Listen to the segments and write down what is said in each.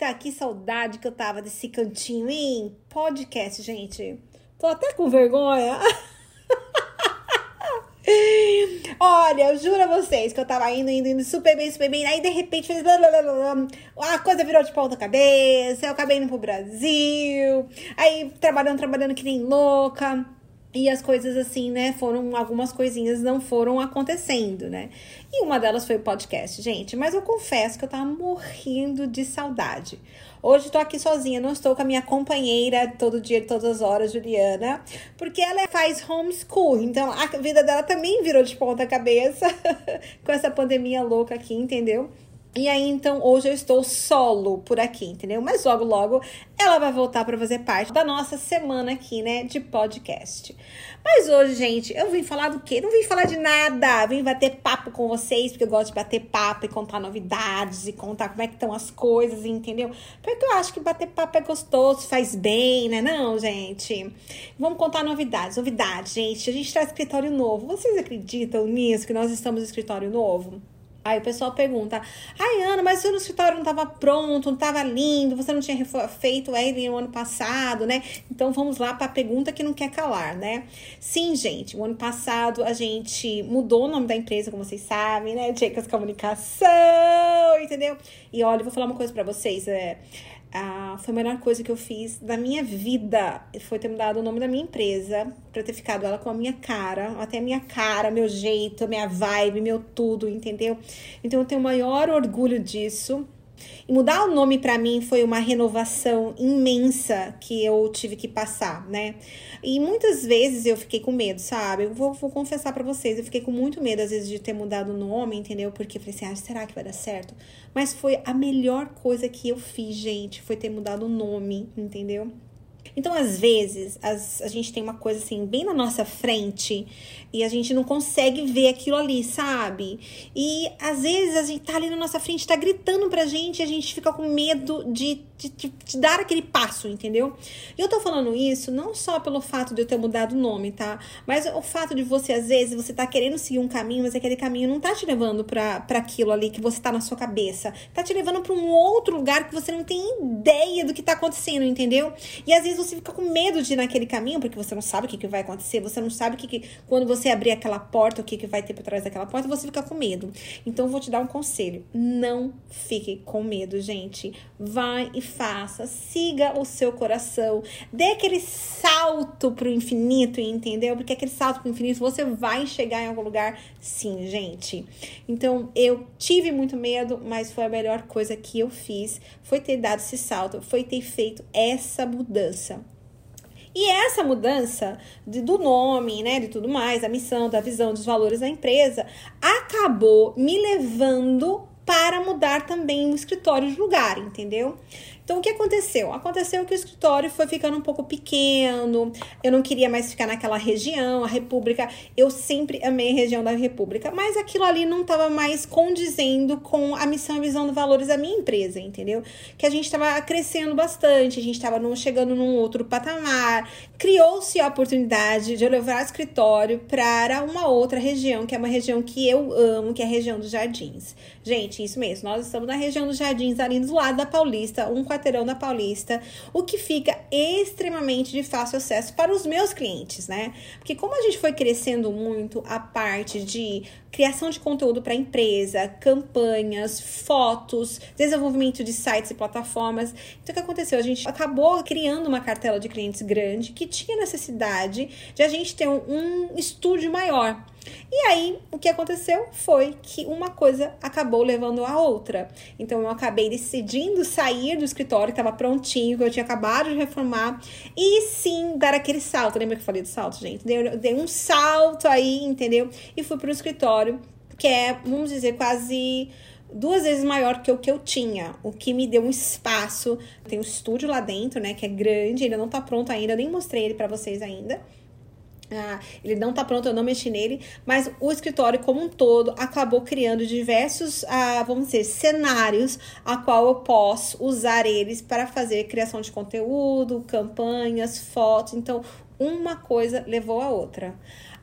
Eita, que saudade que eu tava desse cantinho, hein? Podcast, gente. Tô até com vergonha. Olha, eu juro a vocês que eu tava indo, indo, indo super bem, super bem. Aí de repente fez. A coisa virou de ponta cabeça. Eu acabei indo pro Brasil. Aí trabalhando, trabalhando que nem louca. E as coisas assim, né, foram algumas coisinhas não foram acontecendo, né? E uma delas foi o podcast, gente, mas eu confesso que eu tava morrendo de saudade. Hoje tô aqui sozinha, não estou com a minha companheira todo dia, todas as horas, Juliana, porque ela faz homeschool, então a vida dela também virou de ponta cabeça com essa pandemia louca aqui, entendeu? E aí, então, hoje eu estou solo por aqui, entendeu? Mas logo, logo ela vai voltar para fazer parte da nossa semana aqui, né, de podcast. Mas hoje, gente, eu vim falar do quê? Não vim falar de nada. Vim bater papo com vocês, porque eu gosto de bater papo e contar novidades e contar como é que estão as coisas, entendeu? Porque eu acho que bater papo é gostoso, faz bem, né? Não, gente. Vamos contar novidades. Novidades, gente. A gente tá escritório novo. Vocês acreditam nisso, que nós estamos no escritório novo? Aí o pessoal pergunta: Ai, Ana, mas o seu escritório não estava pronto, não estava lindo, você não tinha feito ele no ano passado, né? Então vamos lá para a pergunta que não quer calar, né? Sim, gente, o ano passado a gente mudou o nome da empresa, como vocês sabem, né? Dicas Comunicação, entendeu? E olha, eu vou falar uma coisa para vocês: é ah, foi a melhor coisa que eu fiz da minha vida. Foi ter mudado o nome da minha empresa para ter ficado ela com a minha cara, até a minha cara, meu jeito, minha vibe, meu tudo, entendeu? Então eu tenho o maior orgulho disso. E mudar o nome para mim foi uma renovação imensa que eu tive que passar, né? E muitas vezes eu fiquei com medo, sabe? Eu vou, vou confessar para vocês, eu fiquei com muito medo às vezes de ter mudado o nome, entendeu? Porque eu falei assim, ah, será que vai dar certo? Mas foi a melhor coisa que eu fiz, gente, foi ter mudado o nome, entendeu? Então, às vezes, as, a gente tem uma coisa assim, bem na nossa frente, e a gente não consegue ver aquilo ali, sabe? E às vezes a gente tá ali na nossa frente, tá gritando pra gente, e a gente fica com medo de, de, de, de dar aquele passo, entendeu? E eu tô falando isso não só pelo fato de eu ter mudado o nome, tá? Mas o fato de você, às vezes, você tá querendo seguir um caminho, mas aquele caminho não tá te levando pra, pra aquilo ali que você tá na sua cabeça. Tá te levando pra um outro lugar que você não tem ideia do que tá acontecendo, entendeu? E às vezes você fica com medo de ir naquele caminho, porque você não sabe o que, que vai acontecer, você não sabe o que, que quando você abrir aquela porta, o que, que vai ter por trás daquela porta, você fica com medo. Então, eu vou te dar um conselho: não fique com medo, gente. Vai e faça, siga o seu coração, dê aquele salto pro infinito, entendeu? Porque aquele salto pro infinito você vai chegar em algum lugar, sim, gente. Então, eu tive muito medo, mas foi a melhor coisa que eu fiz, foi ter dado esse salto, foi ter feito essa mudança. E essa mudança de, do nome, né, de tudo mais, da missão, da visão, dos valores da empresa, acabou me levando para mudar também o escritório de lugar, entendeu? Então, o que aconteceu? Aconteceu que o escritório foi ficando um pouco pequeno, eu não queria mais ficar naquela região, a República. Eu sempre amei a região da República, mas aquilo ali não estava mais condizendo com a missão e visão dos valores da minha empresa, entendeu? Que a gente estava crescendo bastante, a gente estava chegando num outro patamar. Criou-se a oportunidade de eu levar o escritório para uma outra região, que é uma região que eu amo, que é a região dos Jardins. Gente, isso mesmo, nós estamos na região dos Jardins, ali do lado da Paulista, um quarteirão da Paulista, o que fica extremamente de fácil acesso para os meus clientes, né? Porque como a gente foi crescendo muito a parte de criação de conteúdo para empresa, campanhas, fotos, desenvolvimento de sites e plataformas. Então, o que aconteceu? A gente acabou criando uma cartela de clientes grande que tinha necessidade de a gente ter um, um estúdio maior. E aí, o que aconteceu foi que uma coisa acabou levando a outra. Então, eu acabei decidindo sair do escritório que estava prontinho, que eu tinha acabado de reformar, e sim dar aquele salto. Lembra que eu falei do salto, gente? Dei, dei um salto aí, entendeu? E fui para o escritório, que é, vamos dizer, quase duas vezes maior que o que eu tinha, o que me deu um espaço. Tem um estúdio lá dentro, né, que é grande, ainda não tá pronto ainda, nem mostrei ele para vocês ainda. Ah, ele não tá pronto, eu não mexi nele, mas o escritório como um todo acabou criando diversos, ah, vamos dizer, cenários a qual eu posso usar eles para fazer criação de conteúdo, campanhas, fotos. Então, uma coisa levou a outra.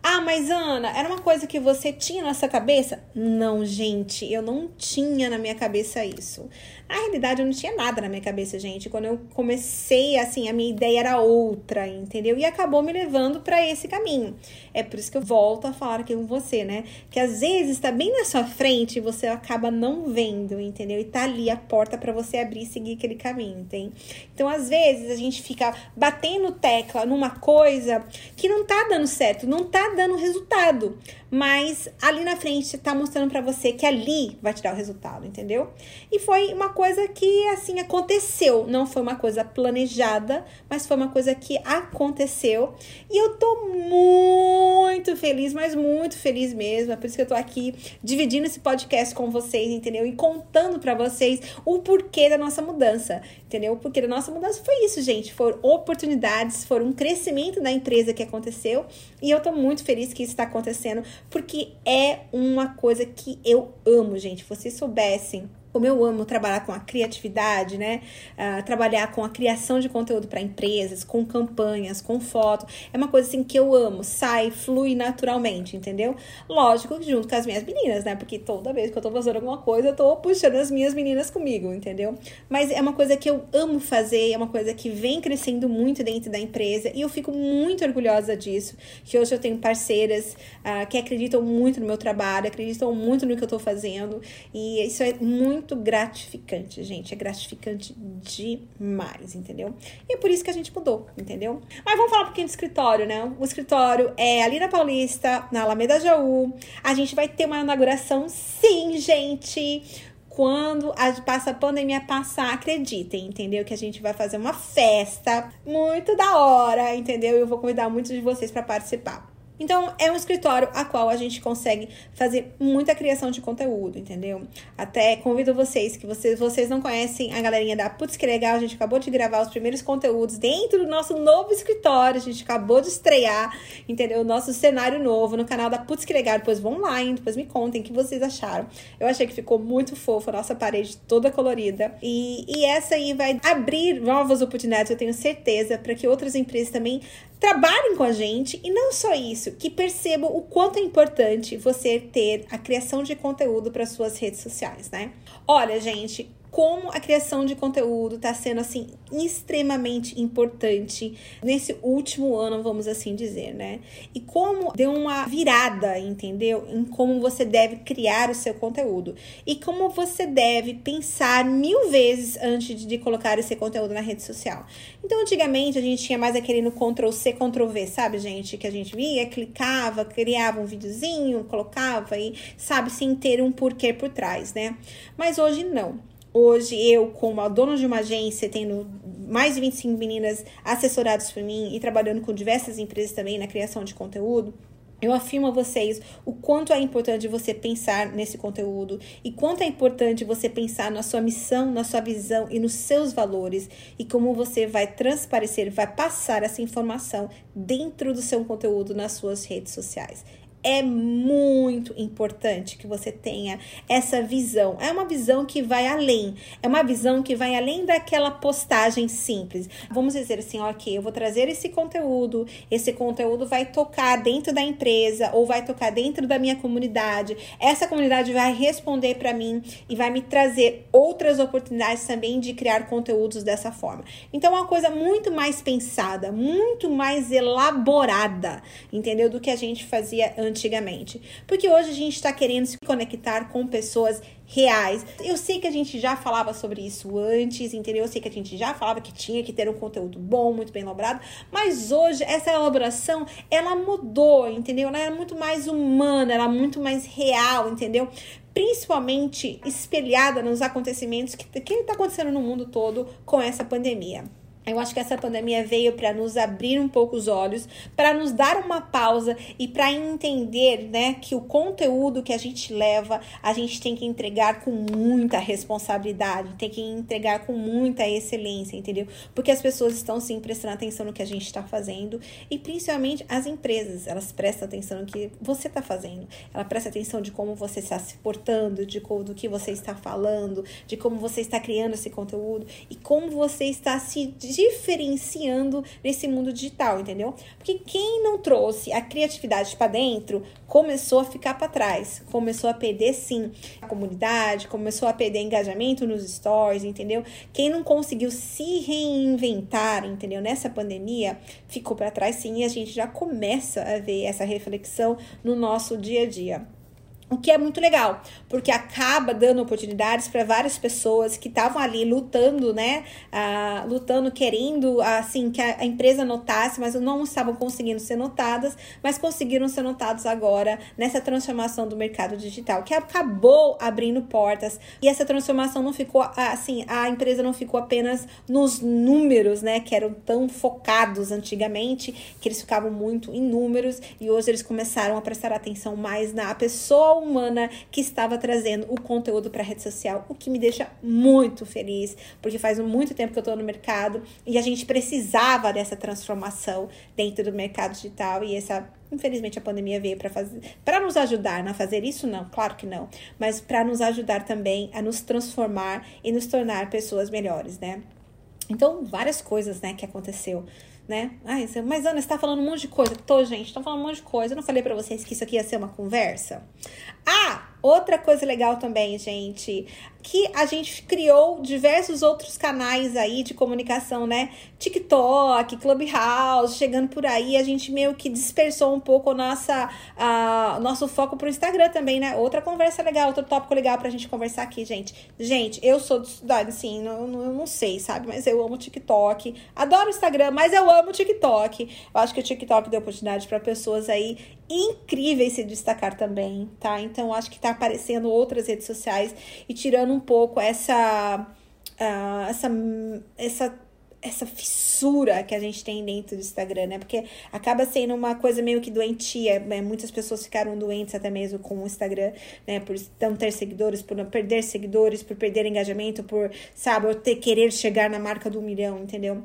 Ah, mas Ana, era uma coisa que você tinha na sua cabeça? Não, gente, eu não tinha na minha cabeça isso. Na realidade, eu não tinha nada na minha cabeça, gente. Quando eu comecei, assim, a minha ideia era outra, entendeu? E acabou me levando para esse caminho. É por isso que eu volto a falar aqui com você, né? Que às vezes tá bem na sua frente e você acaba não vendo, entendeu? E tá ali a porta para você abrir e seguir aquele caminho, entende? Então, às vezes, a gente fica batendo tecla numa coisa que não tá dando certo, não tá dando resultado mas ali na frente tá mostrando para você que ali vai te dar o resultado, entendeu? E foi uma coisa que assim aconteceu, não foi uma coisa planejada, mas foi uma coisa que aconteceu. E eu tô muito feliz, mas muito feliz mesmo. É por isso que eu tô aqui dividindo esse podcast com vocês, entendeu? E contando para vocês o porquê da nossa mudança, entendeu? O porquê da nossa mudança foi isso, gente. Foram oportunidades, foram um crescimento da empresa que aconteceu. E eu tô muito feliz que isso está acontecendo porque é uma coisa que eu amo, gente. Vocês soubessem como eu amo trabalhar com a criatividade, né? Uh, trabalhar com a criação de conteúdo para empresas, com campanhas, com foto. É uma coisa assim que eu amo, sai, flui naturalmente, entendeu? Lógico, junto com as minhas meninas, né? Porque toda vez que eu tô fazendo alguma coisa, eu tô puxando as minhas meninas comigo, entendeu? Mas é uma coisa que eu amo fazer, é uma coisa que vem crescendo muito dentro da empresa e eu fico muito orgulhosa disso. Que hoje eu tenho parceiras uh, que acreditam muito no meu trabalho, acreditam muito no que eu tô fazendo e isso é muito muito gratificante, gente. É gratificante demais, entendeu? E é por isso que a gente mudou, entendeu? Mas vamos falar um pouquinho do escritório, né? O escritório é ali na Paulista, na Alameda Jaú. A gente vai ter uma inauguração, sim, gente quando a, passa a pandemia passar, acreditem, entendeu? Que a gente vai fazer uma festa muito da hora, entendeu? Eu vou convidar muitos de vocês para participar. Então, é um escritório a qual a gente consegue fazer muita criação de conteúdo, entendeu? Até convido vocês, que vocês, vocês não conhecem a galerinha da Putz Que Legal, a gente acabou de gravar os primeiros conteúdos dentro do nosso novo escritório, a gente acabou de estrear, entendeu? O nosso cenário novo no canal da Putz Que Legal, depois vão lá, hein? depois me contem o que vocês acharam. Eu achei que ficou muito fofo, a nossa parede toda colorida. E, e essa aí vai abrir novas oportunidades, eu tenho certeza, para que outras empresas também trabalhem com a gente e não só isso, que percebam o quanto é importante você ter a criação de conteúdo para suas redes sociais, né? Olha, gente, como a criação de conteúdo está sendo assim extremamente importante nesse último ano, vamos assim dizer, né? E como deu uma virada, entendeu? Em como você deve criar o seu conteúdo e como você deve pensar mil vezes antes de colocar esse conteúdo na rede social. Então, antigamente a gente tinha mais aquele no Ctrl C, Ctrl V, sabe, gente? Que a gente via, clicava, criava um videozinho, colocava e sabe, sem ter um porquê por trás, né? Mas hoje não. Hoje, eu, como a dona de uma agência, tendo mais de 25 meninas assessoradas por mim e trabalhando com diversas empresas também na criação de conteúdo, eu afirmo a vocês o quanto é importante você pensar nesse conteúdo e quanto é importante você pensar na sua missão, na sua visão e nos seus valores e como você vai transparecer, vai passar essa informação dentro do seu conteúdo nas suas redes sociais é muito importante que você tenha essa visão. É uma visão que vai além. É uma visão que vai além daquela postagem simples. Vamos dizer assim, ok, eu vou trazer esse conteúdo, esse conteúdo vai tocar dentro da empresa ou vai tocar dentro da minha comunidade. Essa comunidade vai responder para mim e vai me trazer outras oportunidades também de criar conteúdos dessa forma. Então, é uma coisa muito mais pensada, muito mais elaborada, entendeu? Do que a gente fazia antes antigamente. Porque hoje a gente está querendo se conectar com pessoas reais. Eu sei que a gente já falava sobre isso antes, entendeu? Eu sei que a gente já falava que tinha que ter um conteúdo bom, muito bem elaborado, mas hoje essa elaboração, ela mudou, entendeu? Ela é muito mais humana, ela é muito mais real, entendeu? Principalmente espelhada nos acontecimentos que está acontecendo no mundo todo com essa pandemia. Eu acho que essa pandemia veio para nos abrir um pouco os olhos, para nos dar uma pausa e para entender, né, que o conteúdo que a gente leva, a gente tem que entregar com muita responsabilidade, tem que entregar com muita excelência, entendeu? Porque as pessoas estão sim prestando atenção no que a gente está fazendo e principalmente as empresas, elas prestam atenção no que você está fazendo. Ela presta atenção de como você está se portando, de como, do que você está falando, de como você está criando esse conteúdo e como você está se diferenciando nesse mundo digital, entendeu? Porque quem não trouxe a criatividade para dentro começou a ficar para trás, começou a perder sim a comunidade, começou a perder engajamento nos stories, entendeu? Quem não conseguiu se reinventar, entendeu? Nessa pandemia, ficou para trás sim e a gente já começa a ver essa reflexão no nosso dia a dia. O que é muito legal, porque acaba dando oportunidades para várias pessoas que estavam ali lutando, né? Ah, lutando, querendo, assim, que a, empresa notasse, mas não estavam conseguindo ser notadas, mas conseguiram ser notados agora nessa transformação do mercado digital, que acabou abrindo portas. E essa transformação não ficou, assim, a empresa não ficou apenas nos números, né? Que eram tão focados antigamente, que eles ficavam muito em números, e hoje eles começaram a prestar atenção mais na pessoa humana que estava trazendo o conteúdo para a rede social, o que me deixa muito feliz, porque faz muito tempo que eu estou no mercado e a gente precisava dessa transformação dentro do mercado digital e essa Infelizmente a pandemia veio para fazer para nos ajudar a fazer isso não, claro que não, mas para nos ajudar também a nos transformar e nos tornar pessoas melhores, né? Então, várias coisas, né, que aconteceu né? Ai, mas Ana, você tá falando um monte de coisa. Tô, gente, tô falando um monte de coisa. Eu não falei para vocês que isso aqui ia ser uma conversa? Ah, outra coisa legal também, gente que a gente criou diversos outros canais aí de comunicação, né? TikTok, Clubhouse, chegando por aí, a gente meio que dispersou um pouco o nossa, nosso foco pro Instagram também, né? Outra conversa legal, outro tópico legal pra gente conversar aqui, gente. Gente, eu sou de estudar, assim, não, não, não sei, sabe? Mas eu amo TikTok. Adoro o Instagram, mas eu amo TikTok. Eu acho que o TikTok deu oportunidade para pessoas aí incríveis se destacar também, tá? Então, acho que tá aparecendo outras redes sociais e tirando um pouco essa, uh, essa, essa essa fissura que a gente tem dentro do Instagram, né? Porque acaba sendo uma coisa meio que doentia, né? Muitas pessoas ficaram doentes até mesmo com o Instagram, né? Por não ter seguidores, por não perder seguidores, por perder engajamento, por, sabe, ter querer chegar na marca do milhão, entendeu?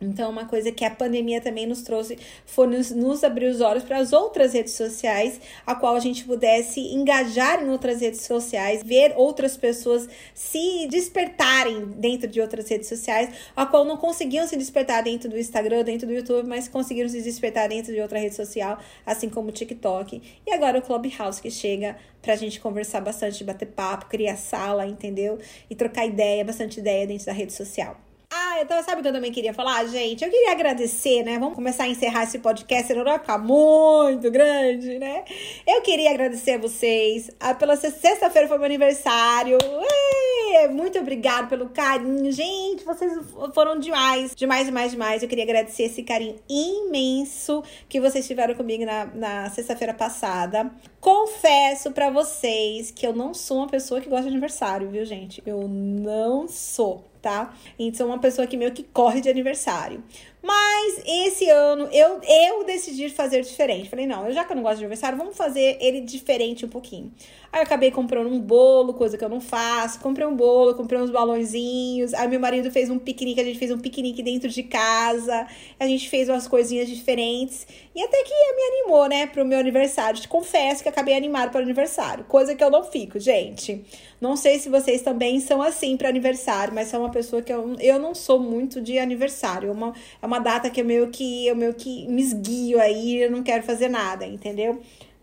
Então, uma coisa que a pandemia também nos trouxe foi nos, nos abrir os olhos para as outras redes sociais, a qual a gente pudesse engajar em outras redes sociais, ver outras pessoas se despertarem dentro de outras redes sociais, a qual não conseguiam se despertar dentro do Instagram, dentro do YouTube, mas conseguiram se despertar dentro de outra rede social, assim como o TikTok. E agora o Clubhouse que chega para a gente conversar bastante, bater papo, criar sala, entendeu? E trocar ideia, bastante ideia dentro da rede social. Ah, então sabe o que eu também queria falar, gente? Eu queria agradecer, né? Vamos começar a encerrar esse podcast, não vai ficar muito grande, né? Eu queria agradecer a vocês. Ah, pela sexta-feira foi meu aniversário. Ué, muito obrigado pelo carinho. Gente, vocês foram demais. Demais, demais, demais. Eu queria agradecer esse carinho imenso que vocês tiveram comigo na, na sexta-feira passada. Confesso para vocês que eu não sou uma pessoa que gosta de aniversário, viu, gente? Eu não sou tá? Então, uma pessoa que meio que corre de aniversário. Mas esse ano eu, eu decidi fazer diferente. Falei, não, eu já que eu não gosto de aniversário, vamos fazer ele diferente um pouquinho. Aí eu acabei comprando um bolo, coisa que eu não faço. Comprei um bolo, comprei uns balãozinhos. Aí meu marido fez um piquenique, a gente fez um piquenique dentro de casa. A gente fez umas coisinhas diferentes. E até que me animou, né, pro meu aniversário. Te confesso que acabei animado para o aniversário. Coisa que eu não fico, gente. Não sei se vocês também são assim para aniversário, mas sou uma pessoa que eu, eu não sou muito de aniversário. É uma, é uma data que eu meio que, eu meio que me esguio aí, eu não quero fazer nada, entendeu?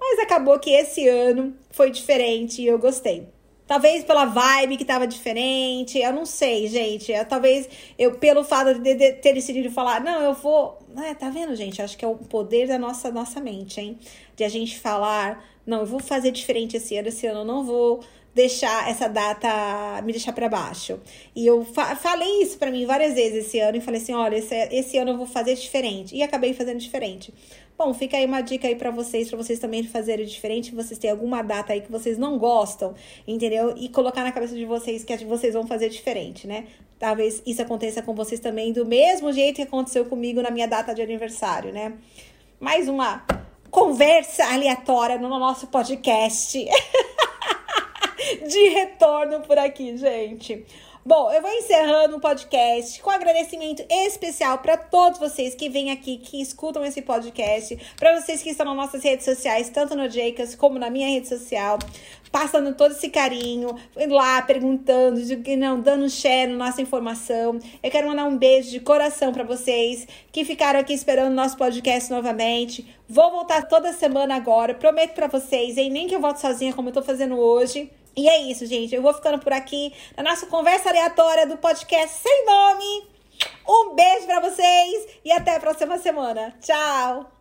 Mas acabou que esse ano foi diferente e eu gostei. Talvez pela vibe que tava diferente, eu não sei, gente. Talvez eu, pelo fato de, de, ter decidido falar, não, eu vou. É, tá vendo, gente? Acho que é o poder da nossa, nossa mente, hein? De a gente falar, não, eu vou fazer diferente esse ano, esse ano eu não vou deixar essa data me deixar para baixo. E eu fa falei isso para mim várias vezes esse ano e falei assim, olha, esse, esse ano eu vou fazer diferente. E acabei fazendo diferente. Bom, fica aí uma dica aí para vocês, para vocês também fazerem diferente. Vocês têm alguma data aí que vocês não gostam, entendeu? E colocar na cabeça de vocês que vocês vão fazer diferente, né? Talvez isso aconteça com vocês também do mesmo jeito que aconteceu comigo na minha data de aniversário, né? Mais uma conversa aleatória no nosso podcast. de retorno por aqui, gente. Bom, eu vou encerrando o podcast com agradecimento especial para todos vocês que vêm aqui, que escutam esse podcast, para vocês que estão nas nossas redes sociais, tanto no Jacas como na minha rede social, passando todo esse carinho, lá perguntando, não, dando share na nossa informação. Eu quero mandar um beijo de coração para vocês que ficaram aqui esperando o nosso podcast novamente. Vou voltar toda semana agora, prometo para vocês, hein? Nem que eu volte sozinha como eu tô fazendo hoje. E é isso, gente. Eu vou ficando por aqui na nossa conversa aleatória do podcast sem nome. Um beijo para vocês e até a próxima semana. Tchau!